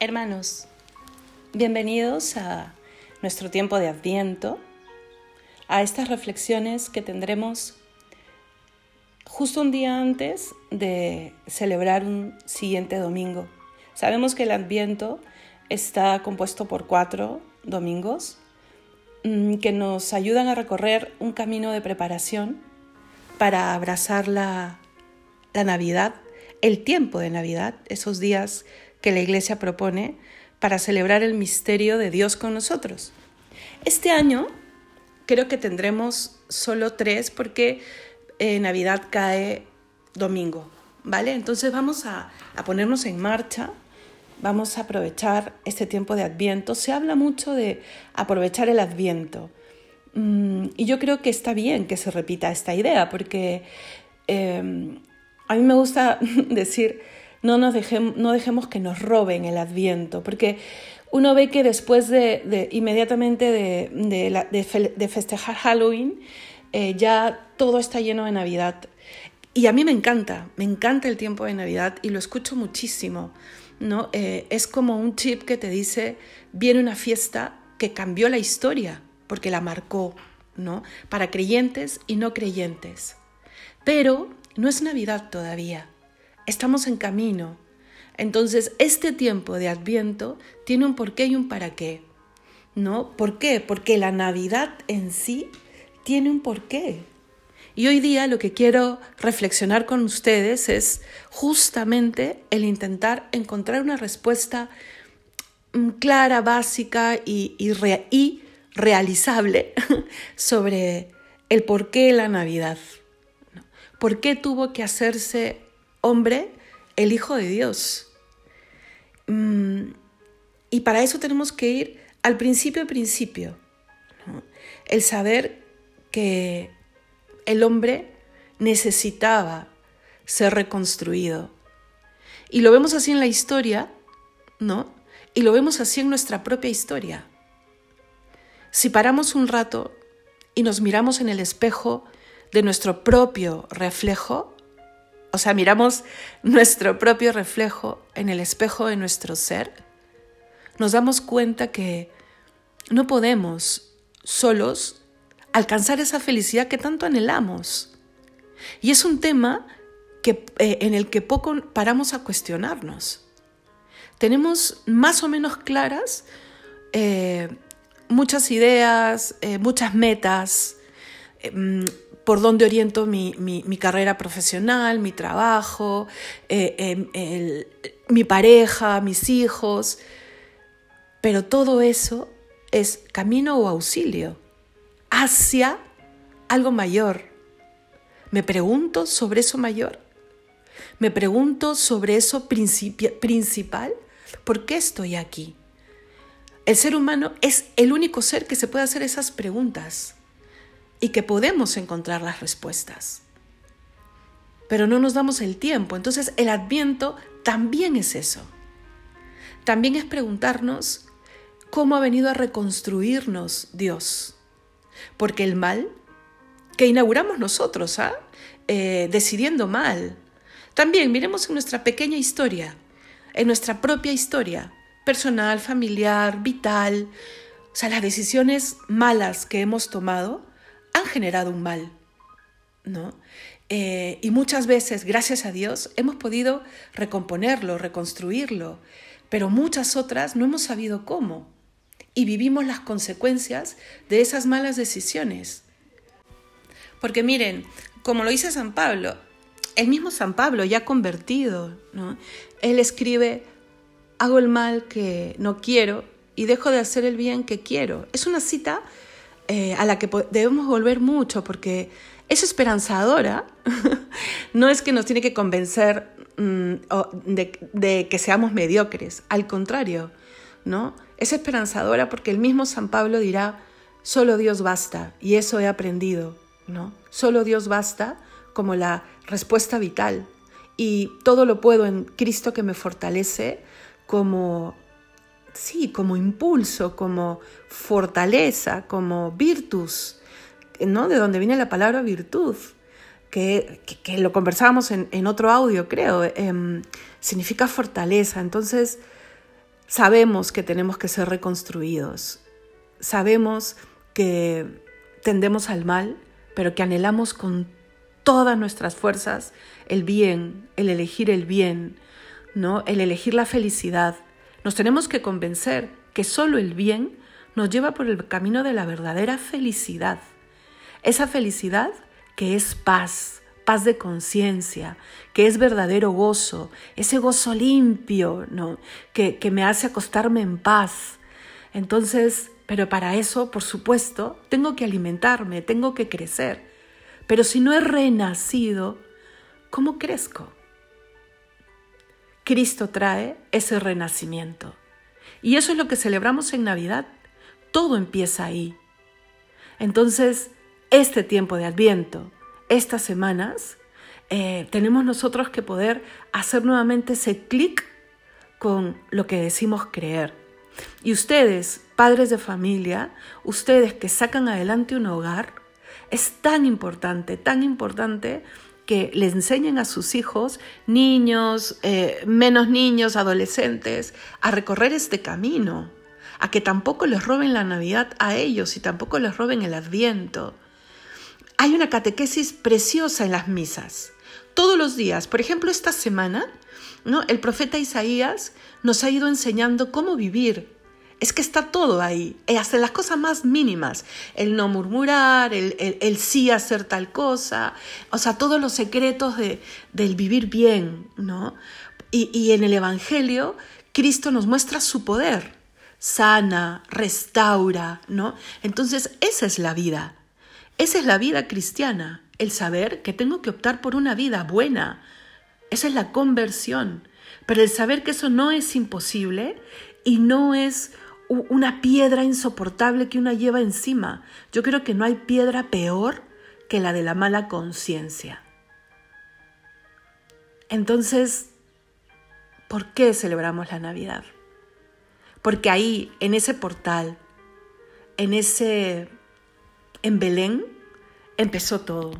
Hermanos, bienvenidos a nuestro tiempo de Adviento, a estas reflexiones que tendremos justo un día antes de celebrar un siguiente domingo. Sabemos que el Adviento está compuesto por cuatro domingos mm, que nos ayudan a recorrer un camino de preparación para abrazar la, la Navidad, el tiempo de Navidad, esos días que la Iglesia propone para celebrar el misterio de Dios con nosotros. Este año creo que tendremos solo tres porque eh, Navidad cae domingo, ¿vale? Entonces vamos a, a ponernos en marcha, vamos a aprovechar este tiempo de Adviento. Se habla mucho de aprovechar el Adviento. Mm, y yo creo que está bien que se repita esta idea, porque eh, a mí me gusta decir, no, nos dejemos, no dejemos que nos roben el Adviento, porque uno ve que después de, inmediatamente de, festejar Halloween, eh, ya todo está lleno de Navidad. Y a mí me encanta, me encanta el tiempo de Navidad y lo escucho muchísimo. ¿no? Eh, es como un chip que te dice, viene una fiesta que cambió la historia, porque la marcó, ¿no? Para creyentes y no creyentes. Pero no es Navidad todavía, estamos en camino. Entonces, este tiempo de Adviento tiene un porqué y un para qué. ¿No? ¿Por qué? Porque la Navidad en sí tiene un porqué. Y hoy día lo que quiero reflexionar con ustedes es justamente el intentar encontrar una respuesta mm, clara, básica y, y realizable sobre el por qué la Navidad. ¿Por qué tuvo que hacerse hombre el Hijo de Dios? Mm, y para eso tenemos que ir al principio, principio. El saber que el hombre necesitaba ser reconstruido. Y lo vemos así en la historia, ¿no? Y lo vemos así en nuestra propia historia. Si paramos un rato y nos miramos en el espejo de nuestro propio reflejo, o sea, miramos nuestro propio reflejo en el espejo de nuestro ser, nos damos cuenta que no podemos solos alcanzar esa felicidad que tanto anhelamos. Y es un tema que, eh, en el que poco paramos a cuestionarnos. Tenemos más o menos claras eh, muchas ideas, eh, muchas metas, mm, por dónde oriento mi, carrera profesional, mi trabajo, em, mi pareja, mis hijos. Pero todo eso es camino o auxilio hacia algo mayor. Me pregunto sobre eso mayor. Me pregunto sobre eso principal. ¿Por qué estoy aquí? El ser humano es el único ser que se puede hacer esas preguntas y que podemos encontrar las respuestas. Pero no nos damos el tiempo. Entonces el adviento también es eso. También es preguntarnos cómo ha venido a reconstruirnos Dios porque el mal que inauguramos nosotros, ¿ah? Eh, decidiendo mal. También miremos en nuestra pequeña historia, en nuestra propia historia, personal, familiar, vital. O sea, las decisiones malas que hemos tomado han generado un mal, ¿no? Eh, y muchas veces, gracias a Dios, hemos podido recomponerlo, reconstruirlo, pero muchas otras no hemos sabido cómo y vivimos las consecuencias de esas malas decisiones. Porque miren, como lo dice San Pablo, el mismo San Pablo ya convertido, ¿no? él escribe, hago el mal que no quiero y dejo de hacer el bien que quiero. Es una cita eh, a la que debemos volver mucho porque es esperanzadora, no es que nos tiene que convencer mm, de, de que seamos mediocres, al contrario, ¿no? Es esperanzadora porque el mismo San Pablo dirá, solo Dios basta, y eso he aprendido, ¿no? Solo Dios basta como la respuesta vital, y todo lo puedo en Cristo que me fortalece como, sí, como impulso, como fortaleza, como virtus, ¿no? De donde viene la palabra virtud, que, que, lo conversábamos en, en, otro audio, creo, em, significa fortaleza. Entonces, sabemos que tenemos que ser reconstruidos, sabemos que tendemos al mal, pero que anhelamos con todas nuestras fuerzas el bien, el elegir el bien, ¿no? El elegir la felicidad. Nos tenemos que convencer que solo el bien nos lleva por el camino de la verdadera felicidad. Esa felicidad que es paz, paz de conciencia, que es verdadero gozo, ese gozo limpio, ¿no? Que, que me hace acostarme en paz. Entonces, pero para eso, por supuesto, tengo que alimentarme, tengo que crecer. Pero si no he renacido, ¿cómo crezco? Cristo trae ese renacimiento. Y eso es lo que celebramos en Navidad. Todo empieza ahí. Entonces, este tiempo de Adviento, estas semanas, eh, tenemos nosotros que poder hacer nuevamente ese clic con lo que decimos creer. Y ustedes, padres de familia, ustedes que sacan adelante un hogar, es tan importante, tan importante que le enseñen a sus hijos, niños, eh, menos niños, adolescentes, a recorrer este camino, a que tampoco les roben la Navidad a ellos y tampoco les roben el Adviento hay una catequesis preciosa en las misas. Todos los días, por ejemplo, esta semana, ¿no? el profeta Isaías nos ha ido enseñando cómo vivir. Es que está todo ahí, eh, hasta las cosas más mínimas, el no murmurar, el, sí hacer tal cosa, o sea, todos los secretos de, del vivir bien, ¿no? Y, y en el Evangelio, Cristo nos muestra su poder, sana, restaura, ¿no? Entonces, esa es la vida. Esa es la vida cristiana, el saber que tengo que optar por una vida buena. Esa es la conversión. Pero el saber que eso no es imposible y no es una piedra insoportable que una lleva encima. Yo creo que no hay piedra peor que la de la mala conciencia. Entonces, ¿por qué celebramos la Navidad? Porque ahí, en ese portal, en ese en Belén empezó todo.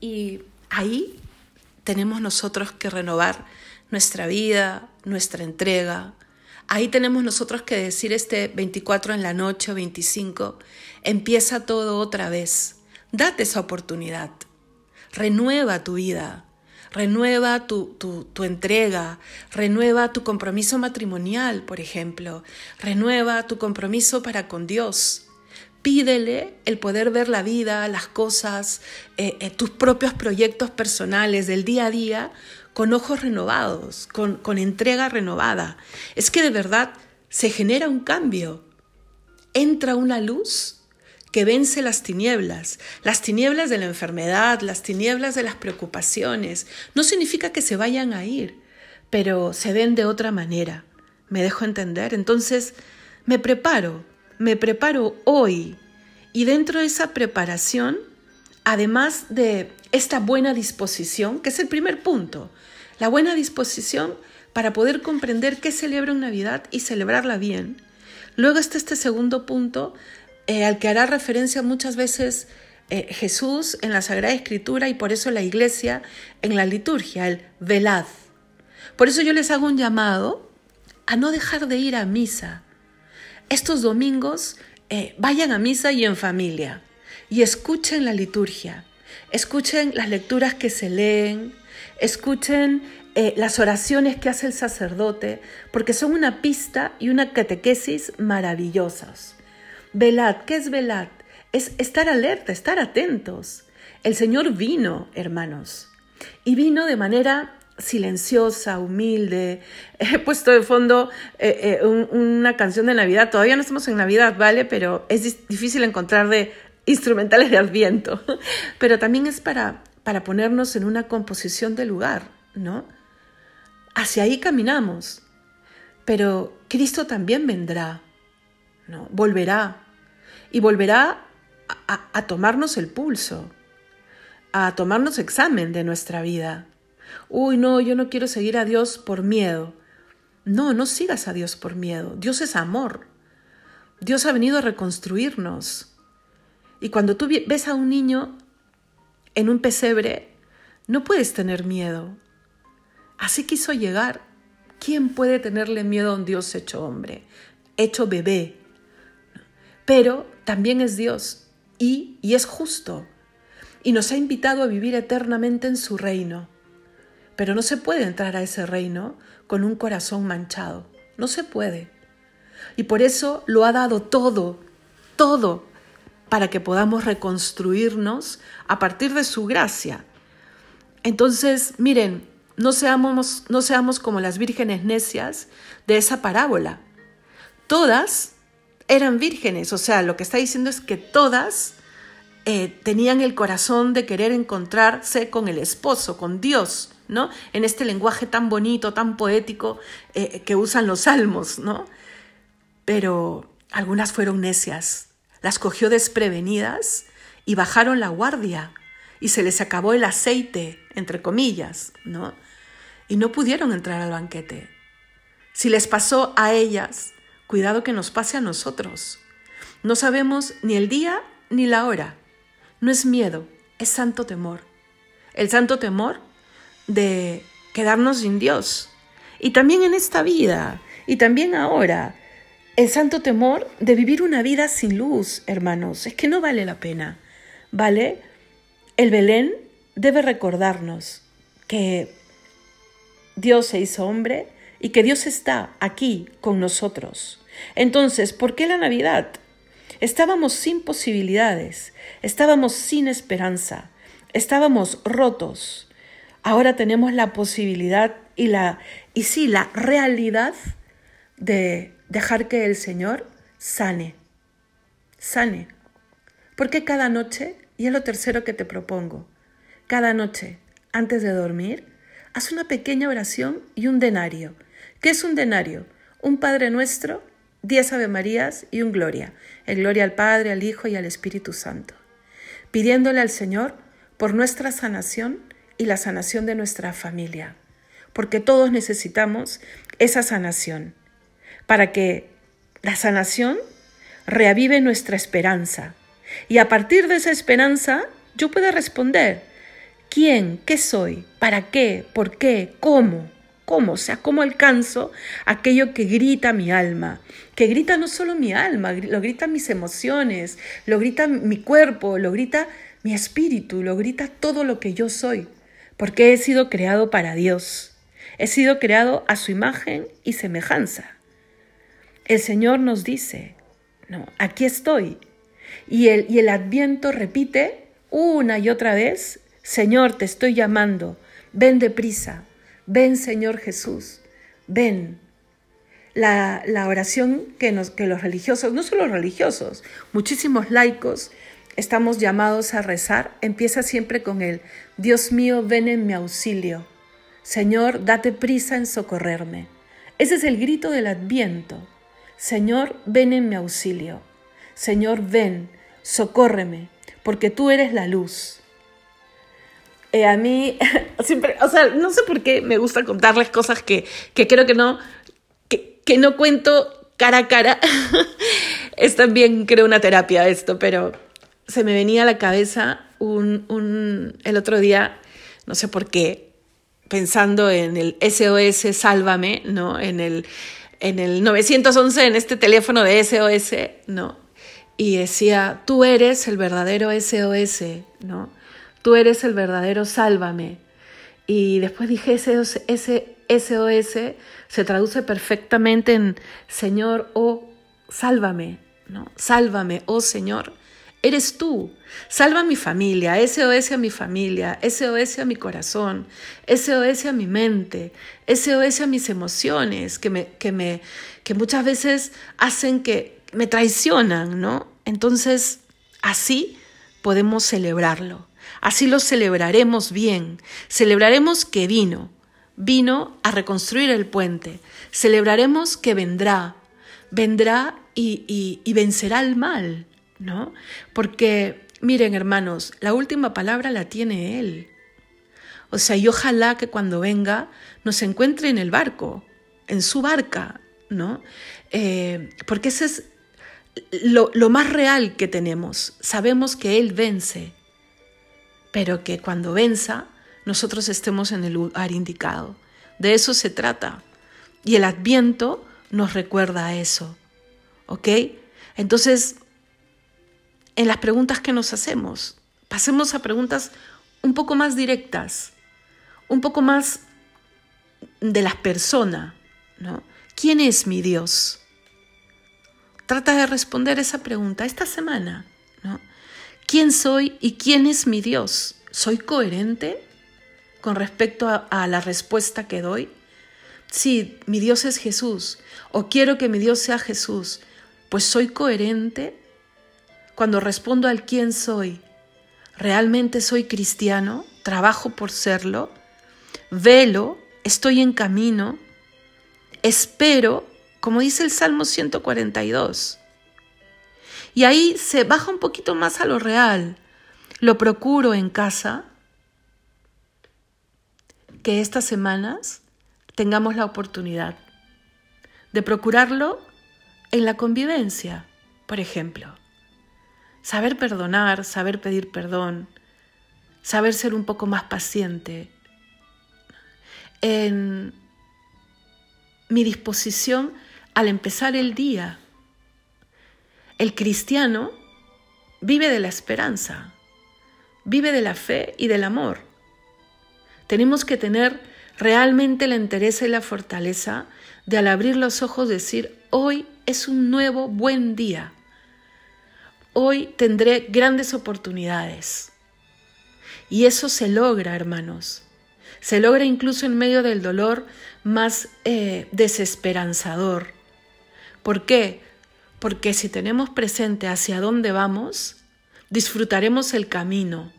Y ahí tenemos nosotros que renovar nuestra vida, nuestra entrega. Ahí tenemos nosotros que decir este 24 en la noche o 25, empieza todo otra vez. Date esa oportunidad. Renueva tu vida. Renueva tu, tu, entrega, renueva tu compromiso matrimonial, por ejemplo, renueva tu compromiso para con Dios. Pídele el poder ver la vida, las cosas, eh, eh, tus propios proyectos personales del día a día con ojos renovados, con, con entrega renovada. Es que de verdad se genera un cambio. Entra una luz que vence las tinieblas, las tinieblas de la enfermedad, las tinieblas de las preocupaciones. No significa que se vayan a ir, pero se ven de otra manera. ¿Me dejo entender? Entonces, me preparo, me preparo hoy y dentro de esa preparación, además de esta buena disposición, que es el primer punto, la buena disposición para poder comprender qué celebra una Navidad y celebrarla bien. Luego está este segundo punto eh, al que hará referencia muchas veces eh, Jesús en la Sagrada Escritura y por eso la Iglesia en la liturgia, el velad. Por eso yo les hago un llamado a no dejar de ir a misa. Estos domingos eh, vayan a misa y en familia y escuchen la liturgia, escuchen las lecturas que se leen, escuchen las oraciones que hace el sacerdote, porque son una pista y una catequesis maravillosas. Velad, ¿qué es velad? Es estar alerta, estar atentos. El Señor vino, hermanos, y vino de manera silenciosa, humilde. He puesto de fondo eh, eh, una canción de Navidad. Todavía no estamos en Navidad, ¿vale? Pero es difícil encontrar de instrumentales de Adviento. Pero también es para, para ponernos en una composición de lugar, ¿no? Hacia ahí caminamos. Pero Cristo también vendrá, ¿no? Volverá y volverá a, tomarnos el pulso, a tomarnos examen de nuestra vida. Uy, no, yo no quiero seguir a Dios por miedo. No, no sigas a Dios por miedo. Dios es amor. Dios ha venido a reconstruirnos. Y cuando tú ves a un niño en un pesebre, no puedes tener miedo. Así quiso llegar ¿quién puede tenerle miedo a un Dios hecho hombre, hecho bebé? Pero también es Dios y, y es justo y nos ha invitado a vivir eternamente en su reino. Pero no se puede entrar a ese reino con un corazón manchado. No se puede. Y por eso lo ha dado todo, todo, para que podamos reconstruirnos a partir de su gracia. Entonces, miren, no seamos, como las vírgenes necias de esa parábola. Todas eran vírgenes, o sea, lo que está diciendo es que todas eh, tenían el corazón de querer encontrarse con el esposo, con Dios, ¿no? En este lenguaje tan bonito, tan poético eh, que usan los salmos, ¿no? Pero algunas fueron necias, las cogió desprevenidas y bajaron la guardia y se les acabó el aceite, entre comillas, ¿no? Y no pudieron entrar al banquete. Si les pasó a ellas, cuidado que nos pase a nosotros. No sabemos ni el día ni la hora. No es miedo, es santo temor. El santo temor de quedarnos sin Dios. Y también en esta vida, y también ahora, el santo temor de vivir una vida sin luz, hermanos. Es que no vale la pena, ¿vale? El Belén debe recordarnos que Dios se hizo hombre y que Dios está aquí con nosotros. Entonces, ¿por qué la Navidad? Estábamos sin posibilidades, estábamos sin esperanza, estábamos rotos. Ahora tenemos la posibilidad y la y sí, la realidad de dejar que el Señor sane. Sane. Porque cada noche, y es lo tercero que te propongo, cada noche, antes de dormir, haz una pequeña oración y un denario. ¿Qué es un denario? Un Padre Nuestro diez Ave Marías y un Gloria, el Gloria al Padre, al Hijo y al Espíritu Santo, pidiéndole al Señor por nuestra sanación y la sanación de nuestra familia, porque todos necesitamos esa sanación, para que la sanación reavive nuestra esperanza y a partir de esa esperanza yo pueda responder, ¿quién? ¿Qué soy? ¿Para qué? ¿Por qué? ¿Cómo? ¿Cómo? O sea, ¿cómo alcanzo aquello que grita mi alma? Que grita no solo mi alma, lo grita mis emociones, lo grita mi cuerpo, lo grita mi espíritu, lo grita todo lo que yo soy, porque he sido creado para Dios. He sido creado a su imagen y semejanza. El Señor nos dice, no, aquí estoy. Y el, y el adviento repite una y otra vez, Señor, te estoy llamando, ven deprisa, ven Señor Jesús, ven. La, oración que, nos, que los religiosos, no solo religiosos, muchísimos laicos, estamos llamados a rezar, empieza siempre con el Dios mío, ven en mi auxilio. Señor, date prisa en socorrerme. Ese es el grito del adviento. Señor, ven en mi auxilio. Señor, ven, socórreme, porque tú eres la luz. Eh, a mí siempre, o sea, no sé por qué me gusta contarles cosas que, que creo que no, que, que no cuento cara a cara. es también, creo, una terapia esto, pero se me venía a la cabeza un, un, el otro día, no sé por qué, pensando en el SOS Sálvame, ¿no? En el, en el 911, en este teléfono de SOS, ¿no? Y decía, tú eres el verdadero SOS, ¿no? tú eres el verdadero sálvame. Y después dije, ese SOS se traduce perfectamente en Señor, oh, sálvame, ¿no? Sálvame, oh Señor, eres tú. Salva a mi familia, SOS a mi familia, SOS a mi corazón, SOS a mi mente, SOS a mis emociones, que, me, que, muchas veces hacen que me traicionan, ¿no? Entonces, así podemos celebrarlo. Así lo celebraremos bien. Celebraremos que vino, vino a reconstruir el puente. Celebraremos que vendrá, vendrá y, y, vencerá el mal, ¿no? Porque, miren hermanos, la última palabra la tiene Él. O sea, y ojalá que cuando venga nos encuentre en el barco, en su barca, ¿no? Eh, porque ese es lo, lo más real que tenemos. Sabemos que Él vence, pero que cuando venza nosotros estemos en el lugar indicado. De eso se trata, Y el adviento nos recuerda a eso. ¿Ok? Entonces, en las preguntas que nos hacemos, pasemos a preguntas un poco más directas, un poco más de la persona, ¿no? ¿Quién es mi Dios? Trata de responder esa pregunta esta semana, ¿no? ¿Quién soy y quién es mi Dios? ¿Soy coherente con respecto a, a la respuesta que doy? Sí, mi Dios es Jesús, o quiero que mi Dios sea Jesús, pues soy coherente cuando respondo al quién soy. ¿Realmente soy cristiano? ¿Trabajo por serlo? ¿Velo? ¿Estoy en camino? ¿Espero? Como dice el Salmo 142. Y ahí se baja un poquito más a lo real. Lo procuro en casa. Que estas semanas tengamos la oportunidad de procurarlo en la convivencia, por ejemplo. Saber perdonar, saber pedir perdón, saber ser un poco más paciente. En mi disposición al empezar el día. El cristiano vive de la esperanza, vive de la fe y del amor. Tenemos que tener realmente la entereza y la fortaleza de al abrir los ojos decir, hoy es un nuevo buen día. Hoy tendré grandes oportunidades. Y eso se logra, hermanos. Se logra incluso en medio del dolor más eh, desesperanzador. ¿Por qué? Porque si tenemos presente hacia dónde vamos, disfrutaremos el camino.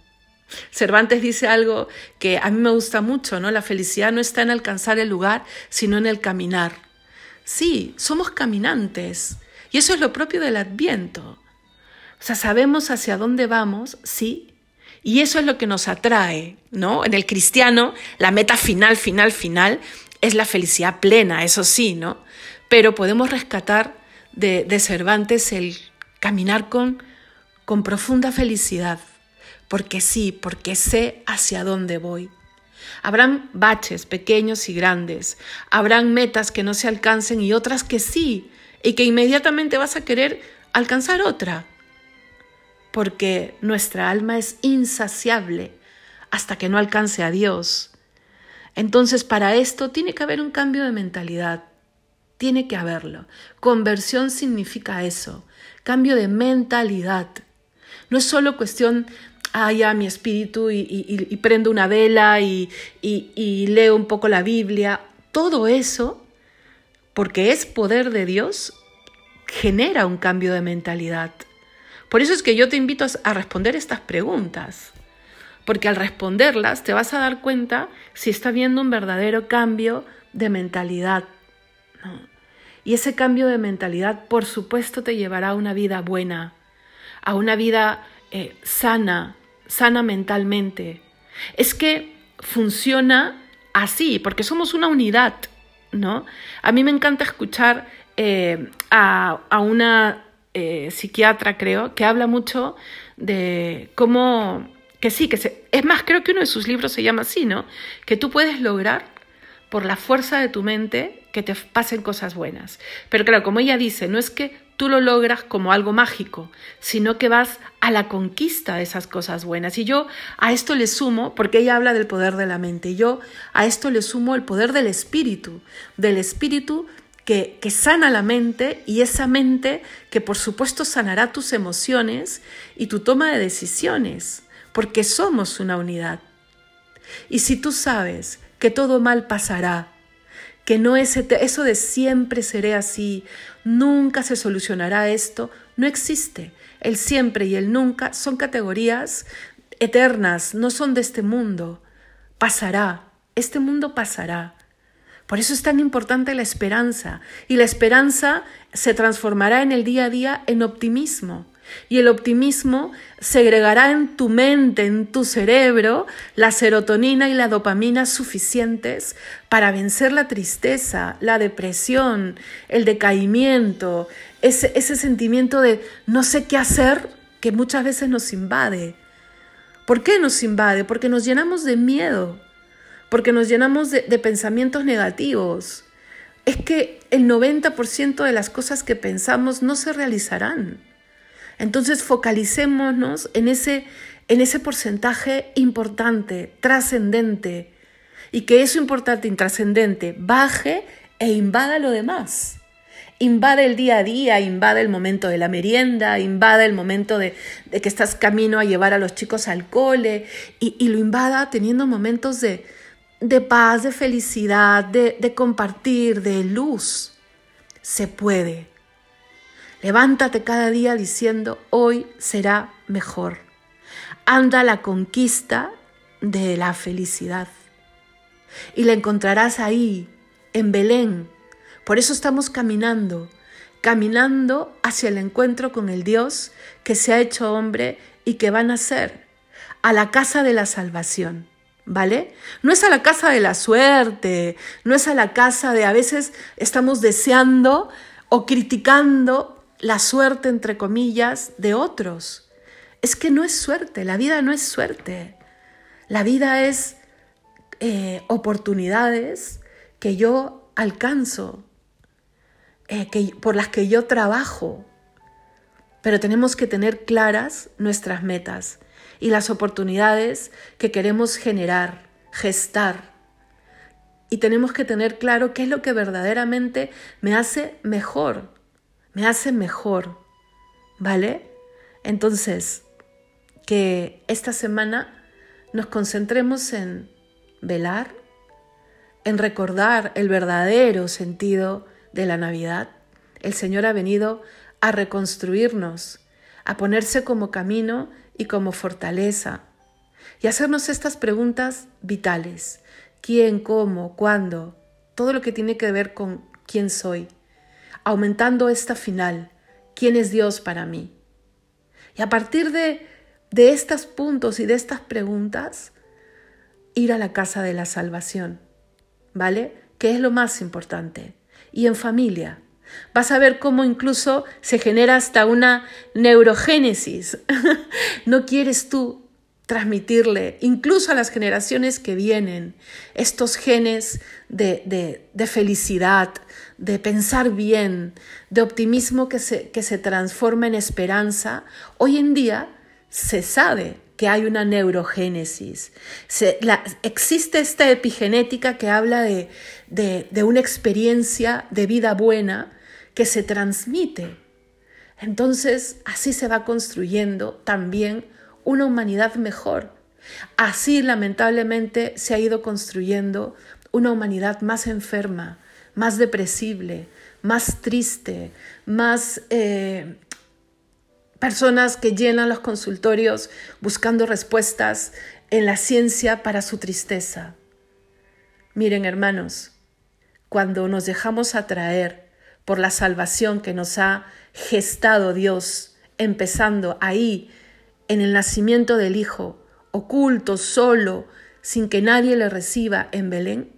Cervantes dice algo que a mí me gusta mucho, ¿no? La felicidad no está en alcanzar el lugar, sino en el caminar. Sí, somos caminantes. Y eso es lo propio del adviento. O sea, sabemos hacia dónde vamos, sí, y eso es lo que nos atrae, ¿no? En el cristiano, la meta final, final, final es la felicidad plena, eso sí, ¿no? Pero podemos rescatar de, de Cervantes el caminar con, con profunda felicidad, porque sí, porque sé hacia dónde voy. Habrán baches pequeños y grandes, habrán metas que no se alcancen y otras que sí, y que inmediatamente vas a querer alcanzar otra, porque nuestra alma es insaciable hasta que no alcance a Dios. Entonces, para esto tiene que haber un cambio de mentalidad. Tiene que haberlo. Conversión significa eso. Cambio de mentalidad. No es solo cuestión, ah, ya mi espíritu y, prendo una vela y, y leo un poco la Biblia. Todo eso, porque es poder de Dios, genera un cambio de mentalidad. Por eso es que yo te invito a responder estas preguntas porque al responderlas te vas a dar cuenta si está habiendo un verdadero cambio de mentalidad. Y ese cambio de mentalidad, por supuesto, te llevará a una vida buena, a una vida eh, sana, sana mentalmente. Es que funciona así, porque somos una unidad, ¿no? A mí me encanta escuchar eh, a, una eh, psiquiatra, creo, que habla mucho de cómo que sí, que se, es más, creo que uno de sus libros se llama así, ¿no? Que tú puedes lograr por la fuerza de tu mente que te pasen cosas buenas. Pero claro, como ella dice, no es que tú lo logras como algo mágico, sino que vas a la conquista de esas cosas buenas. Y yo a esto le sumo, porque ella habla del poder de la mente, y yo a esto le sumo el poder del espíritu, del espíritu que, sana la mente y esa mente que por supuesto sanará tus emociones y tu toma de decisiones porque somos una unidad. Y si tú sabes que todo mal pasará, que no es eso de siempre seré así, nunca se solucionará esto, no existe. El siempre y el nunca son categorías eternas, no son de este mundo. Pasará, este mundo pasará. Por eso es tan importante la esperanza, y la esperanza se transformará en el día a día en optimismo. Y el optimismo segregará en tu mente, en tu cerebro, la serotonina y la dopamina suficientes para vencer la tristeza, la depresión, el decaimiento, ese, ese sentimiento de no sé qué hacer que muchas veces nos invade. ¿Por qué nos invade? Porque nos llenamos de miedo, porque nos llenamos de, pensamientos negativos. es que el 90% de las cosas que pensamos no se realizarán. Entonces focalicémonos en ese, en ese porcentaje importante, trascendente, y que eso importante y trascendente baje e invada lo demás. Invade el día a día, invade el momento de la merienda, invade el momento de, que estás camino a llevar a los chicos al cole y lo invada teniendo momentos de, de paz, de felicidad, de, de compartir, de luz. Se puede. Levántate cada día diciendo, hoy será mejor. Anda a la conquista de la felicidad. Y la encontrarás ahí, en Belén. Por eso estamos caminando, caminando hacia el encuentro con el Dios que se ha hecho hombre y que va a nacer, a la casa de la salvación. ¿Vale? No es a la casa de la suerte, no es a la casa de a veces estamos deseando o criticando la suerte, entre comillas, de otros. Es que no es suerte, la vida no es suerte. La vida es eh, oportunidades que yo alcanzo, eh, que, por las que yo trabajo. Pero tenemos que tener claras nuestras metas y las oportunidades que queremos generar, gestar. Y tenemos que tener claro qué es lo que verdaderamente me hace mejor, me hace mejor, ¿vale? Entonces, que esta semana nos concentremos en velar, en recordar el verdadero sentido de la Navidad. El Señor ha venido a reconstruirnos, a ponerse como camino y como fortaleza. Y hacernos estas preguntas vitales. ¿Quién, cómo, cuándo? Todo lo que tiene que ver con quién soy. Aumentando esta final. ¿Quién es Dios para mí? Y a partir de, de estos puntos y de estas preguntas, ir a la casa de la salvación. ¿Vale? Que es lo más importante. Y en familia. Vas a ver cómo incluso se genera hasta una neurogénesis. no quieres tú transmitirle, incluso a las generaciones que vienen, estos genes de, de, felicidad, de pensar bien, de optimismo que se, que se transforma en esperanza. Hoy en día se sabe que hay una neurogénesis. existe esta epigenética que habla de, de, una experiencia de vida buena que se transmite. Entonces, así se va construyendo también una humanidad mejor. Así, lamentablemente, se ha ido construyendo una humanidad más enferma, más depresible, más triste, más eh, personas que llenan los consultorios buscando respuestas en la ciencia para su tristeza. Miren, hermanos, cuando nos dejamos atraer por la salvación que nos ha gestado Dios, empezando ahí, en el nacimiento del Hijo, oculto, solo, sin que nadie le reciba en Belén,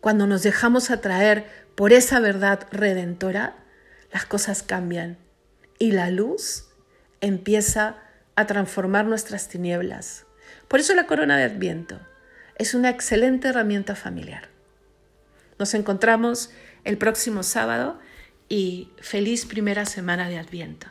cuando nos dejamos atraer por esa verdad redentora, las cosas cambian y la luz empieza a transformar nuestras tinieblas. Por eso la corona de Adviento es una excelente herramienta familiar. Nos encontramos el próximo sábado y feliz primera semana de Adviento.